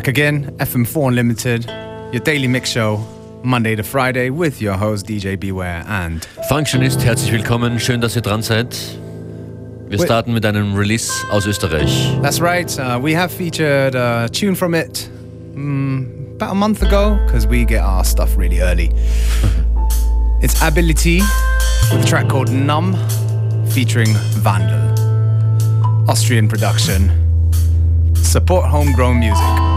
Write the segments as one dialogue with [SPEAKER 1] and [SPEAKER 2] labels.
[SPEAKER 1] Back again, FM4 Unlimited, your daily mix show, Monday to Friday, with your host DJ Beware and
[SPEAKER 2] Functionist, herzlich willkommen, schön, dass ihr dran seid. Wir starten mit einem Release aus Österreich.
[SPEAKER 1] That's right, uh, we have featured a tune from it um, about a month ago, because we get our stuff really early. it's Ability with a track called Numb, featuring Vandal. Austrian production. Support homegrown music.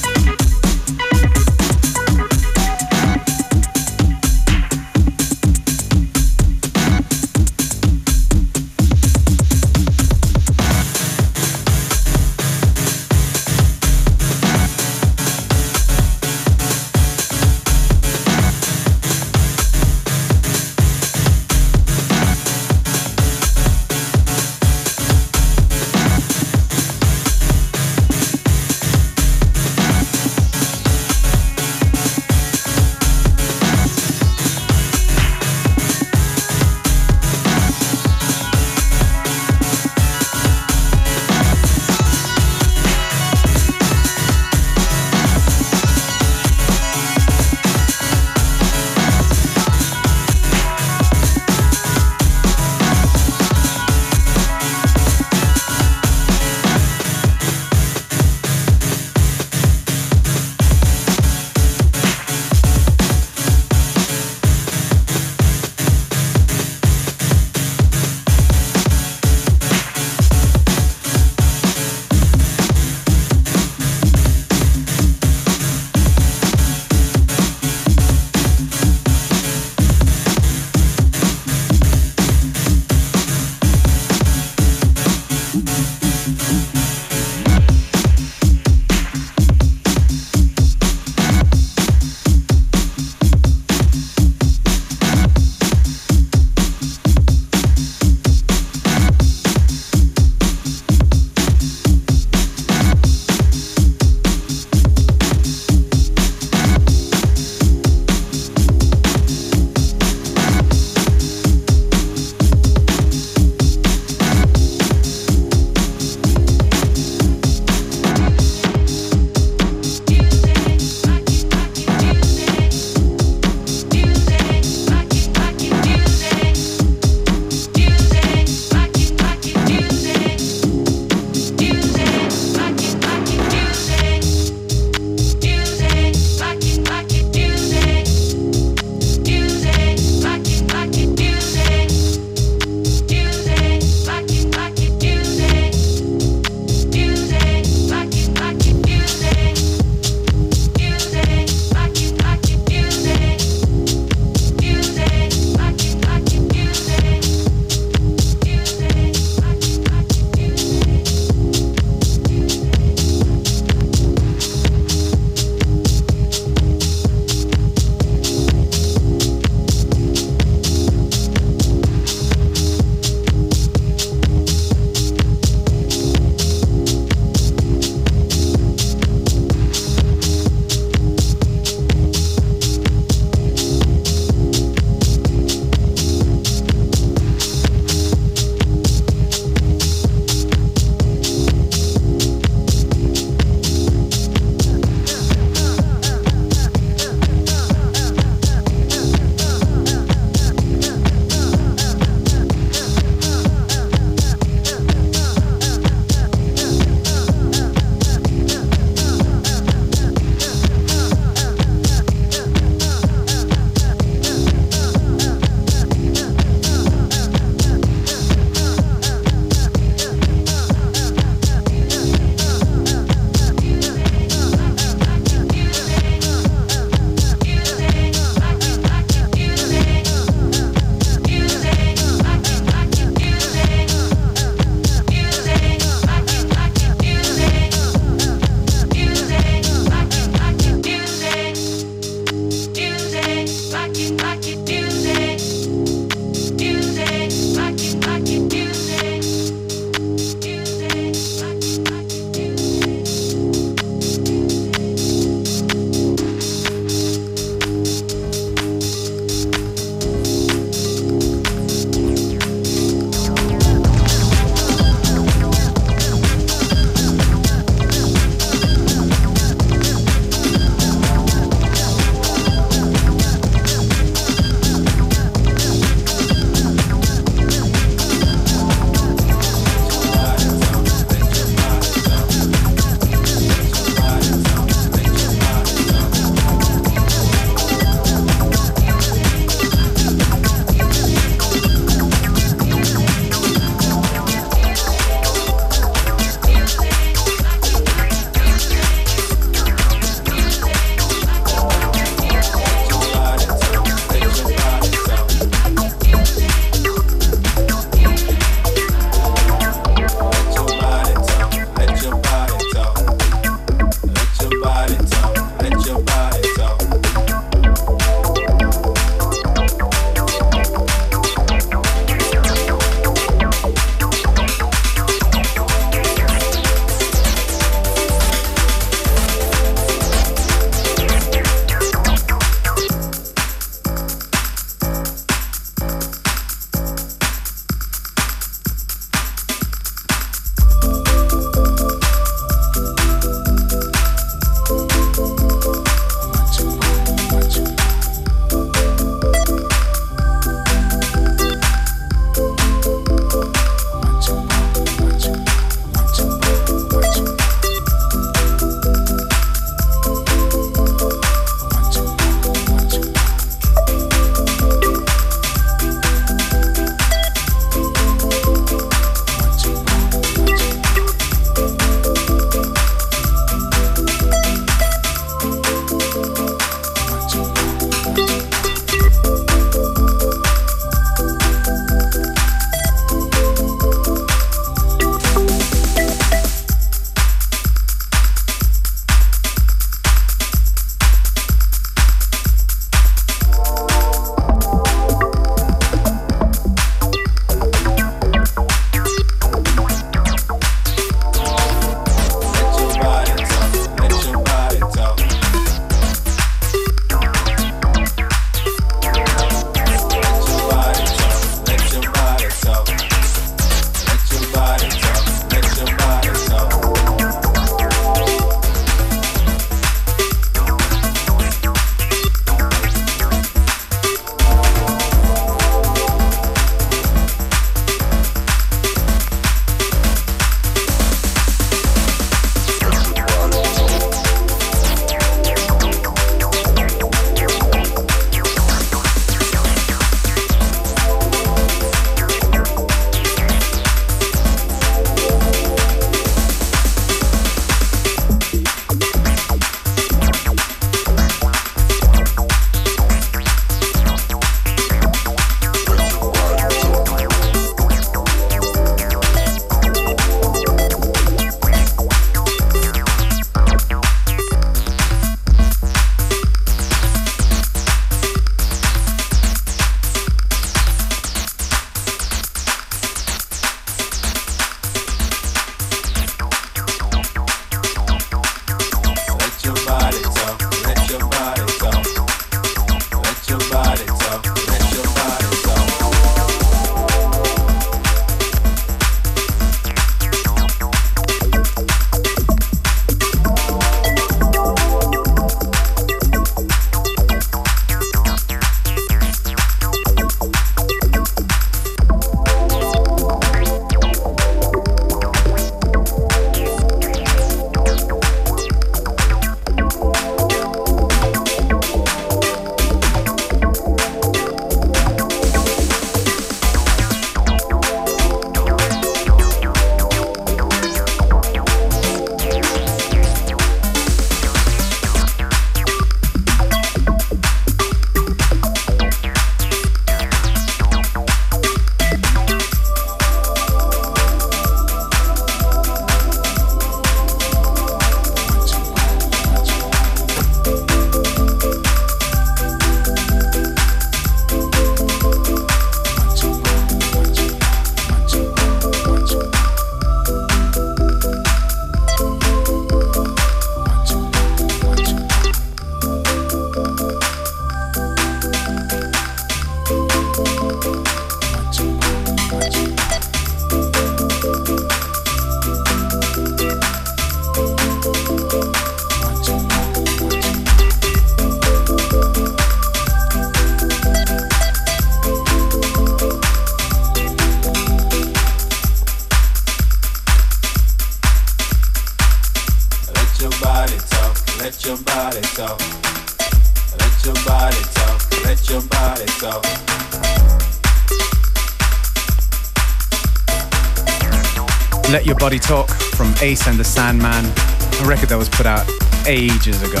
[SPEAKER 3] Body Talk
[SPEAKER 1] from Ace and the Sandman, a record that was put out ages ago.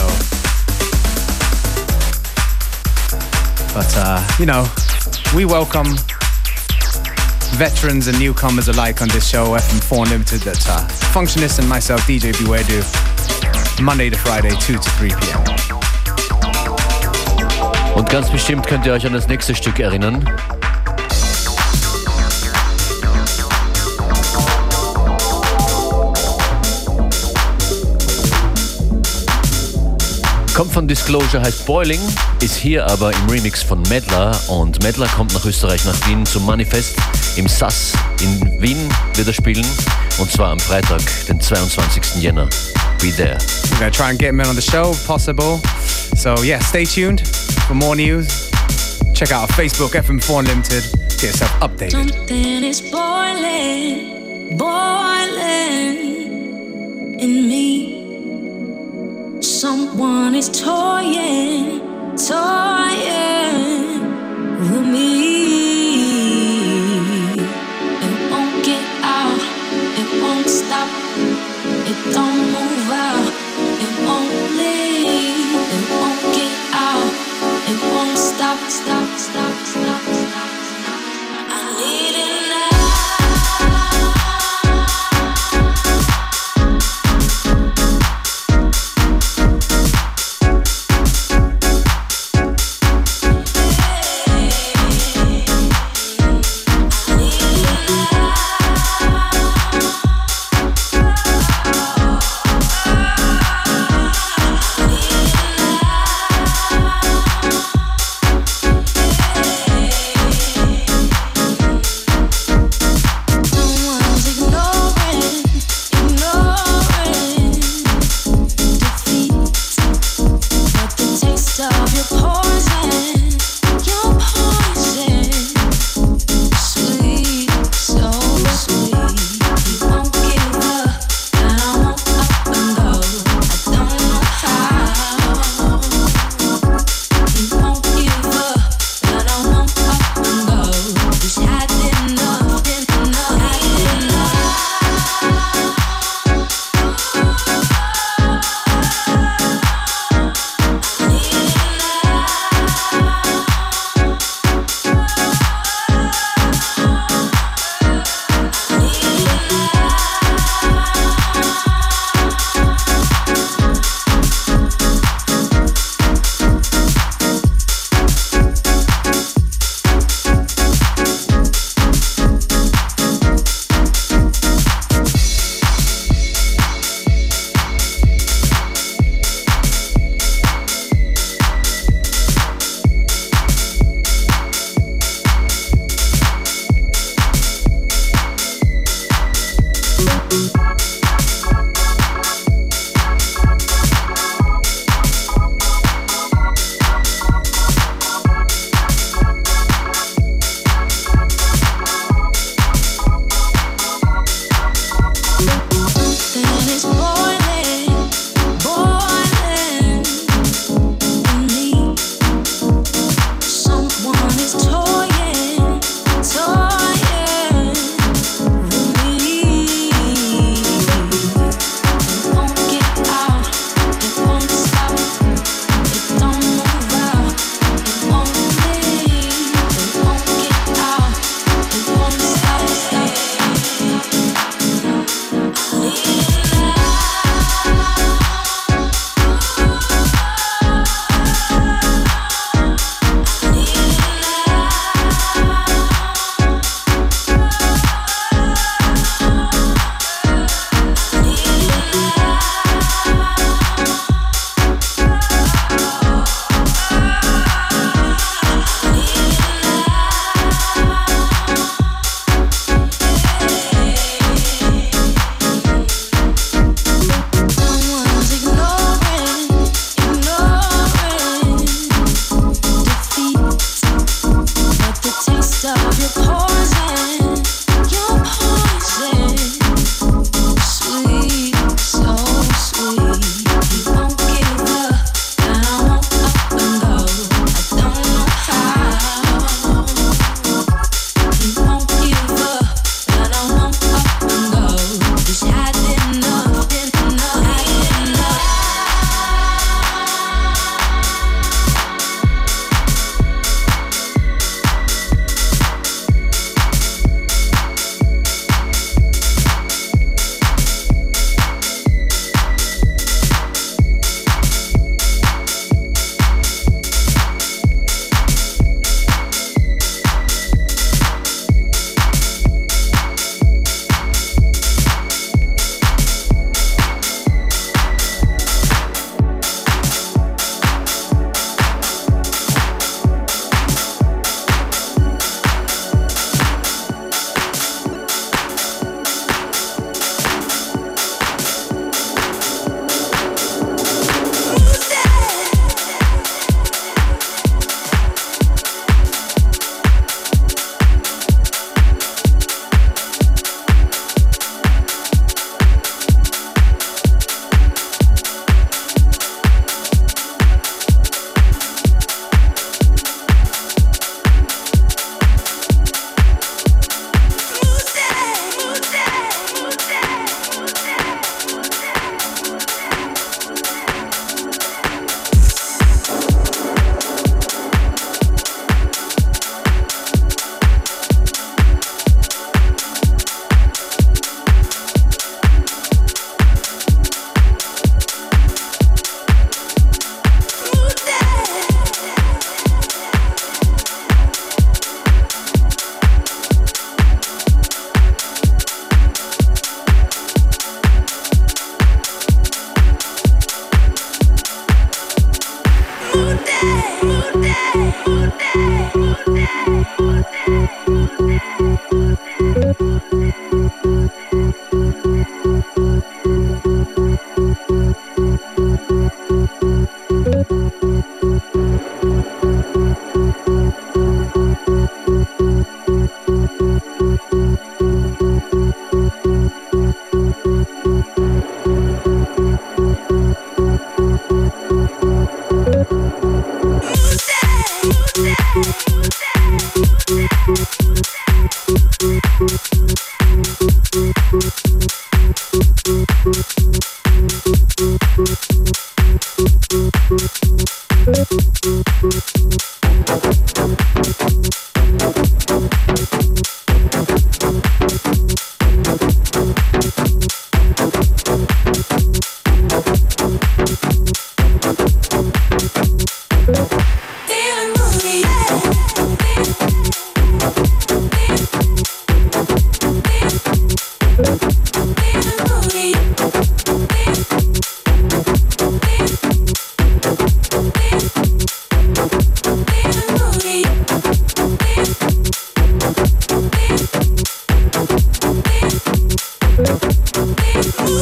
[SPEAKER 1] But, uh, you know, we welcome veterans and newcomers alike on this show, FM4 Unlimited. That's uh, Functionist and myself, DJ Beware Do, Monday to Friday, 2 to 3 p.m.
[SPEAKER 2] Und ganz bestimmt könnt ihr euch an das nächste Stück erinnern. Kommt von Disclosure, heißt Boiling, ist hier aber im Remix von Medler und Medler kommt nach Österreich, nach Wien zum Manifest im SAS in Wien wird er spielen und zwar am Freitag, den 22. Jänner. Be there.
[SPEAKER 1] We're to try and get him in on the show if possible. So, yeah, stay tuned for more news. Check out our Facebook, FM4 Unlimited. Get yourself updated.
[SPEAKER 4] Something is boiling, boiling Someone is toying, toying with me. It won't get out, it won't stop, it don't move out,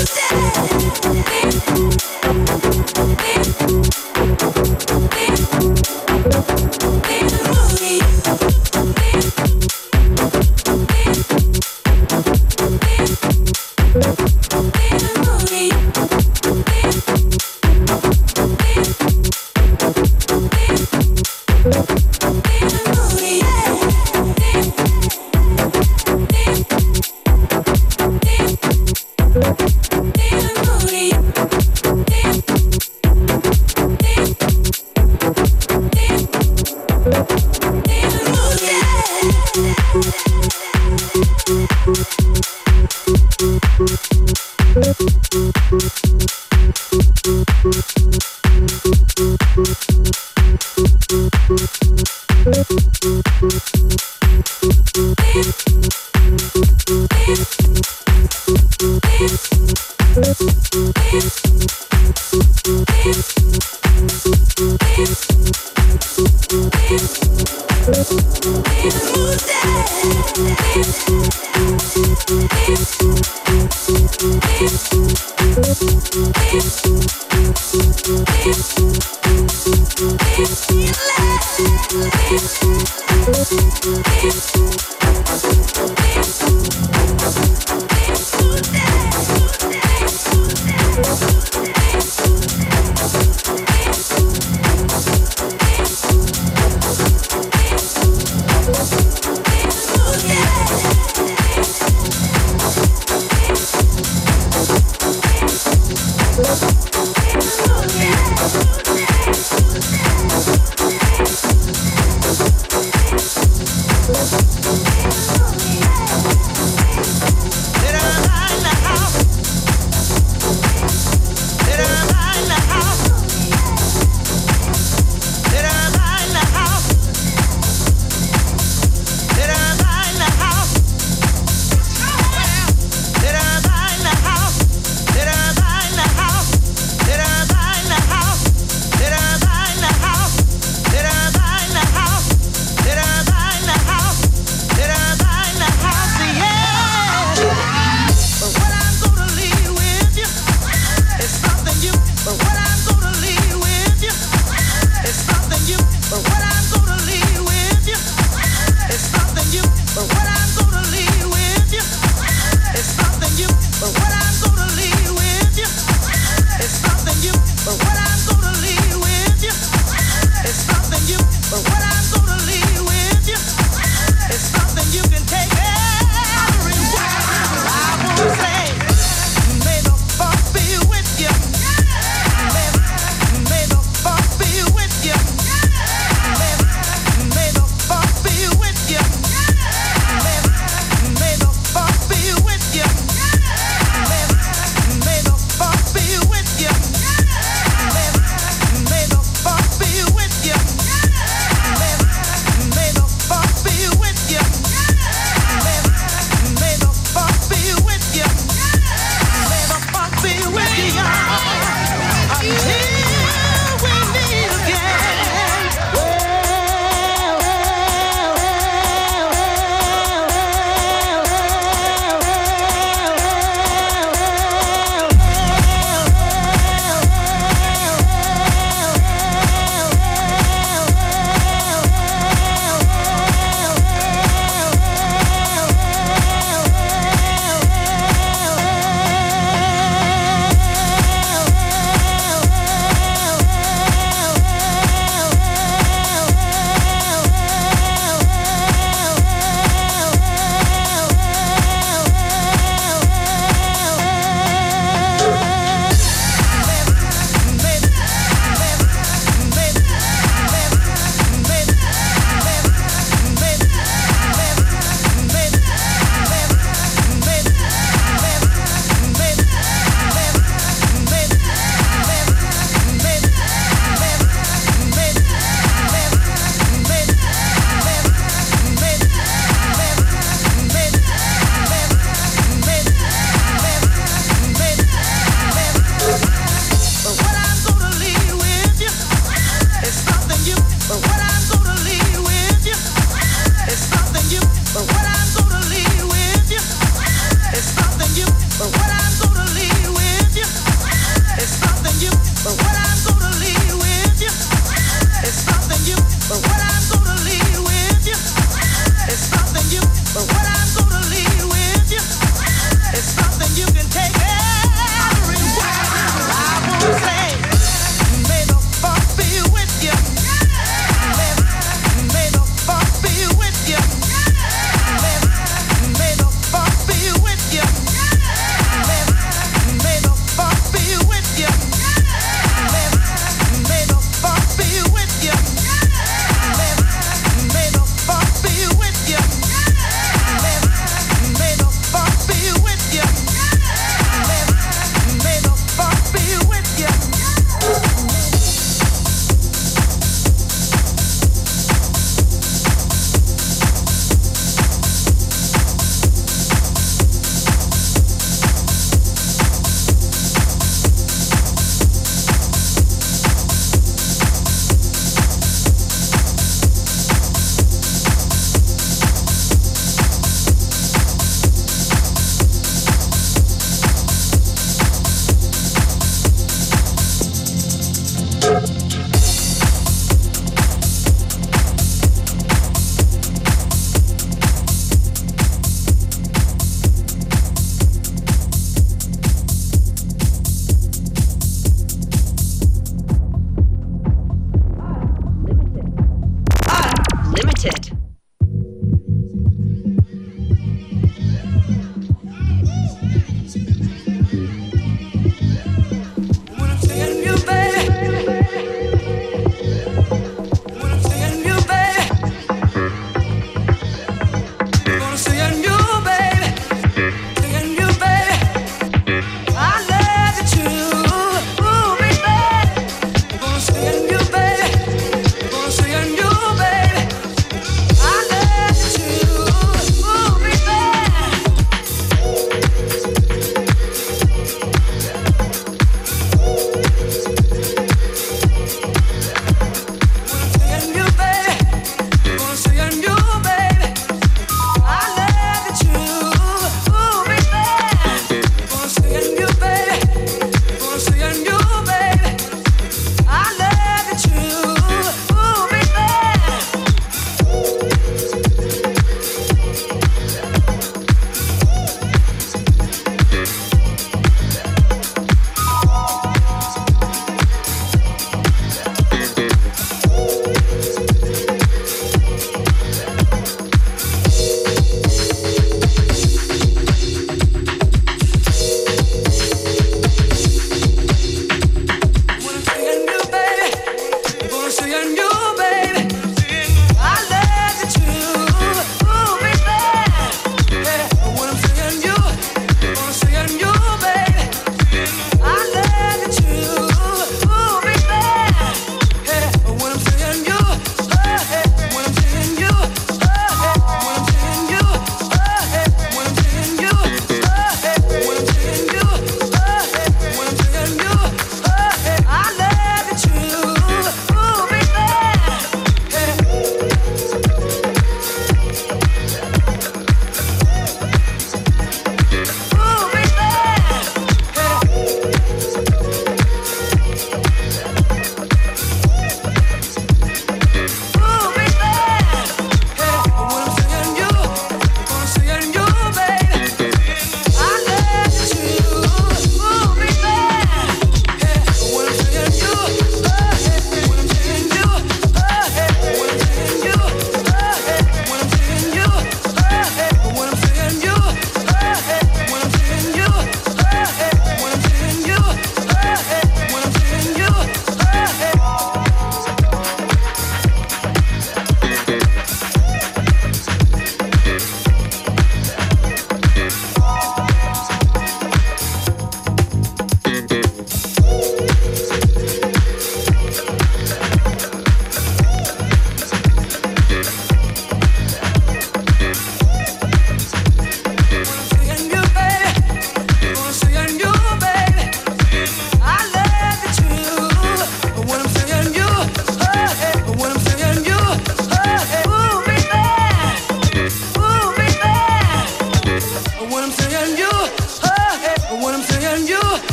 [SPEAKER 4] Dead.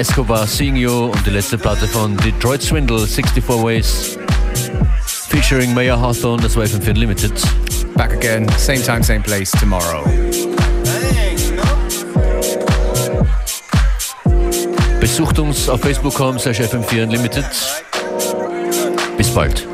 [SPEAKER 4] Escobar, Seeing You und die letzte Platte von Detroit Swindle, 64 Ways, featuring Mayor Hawthorne, das war FM4 Unlimited.
[SPEAKER 1] Back again, same time, same place tomorrow.
[SPEAKER 4] Besucht uns auf facebook.com slash fm4 unlimited. Bis bald.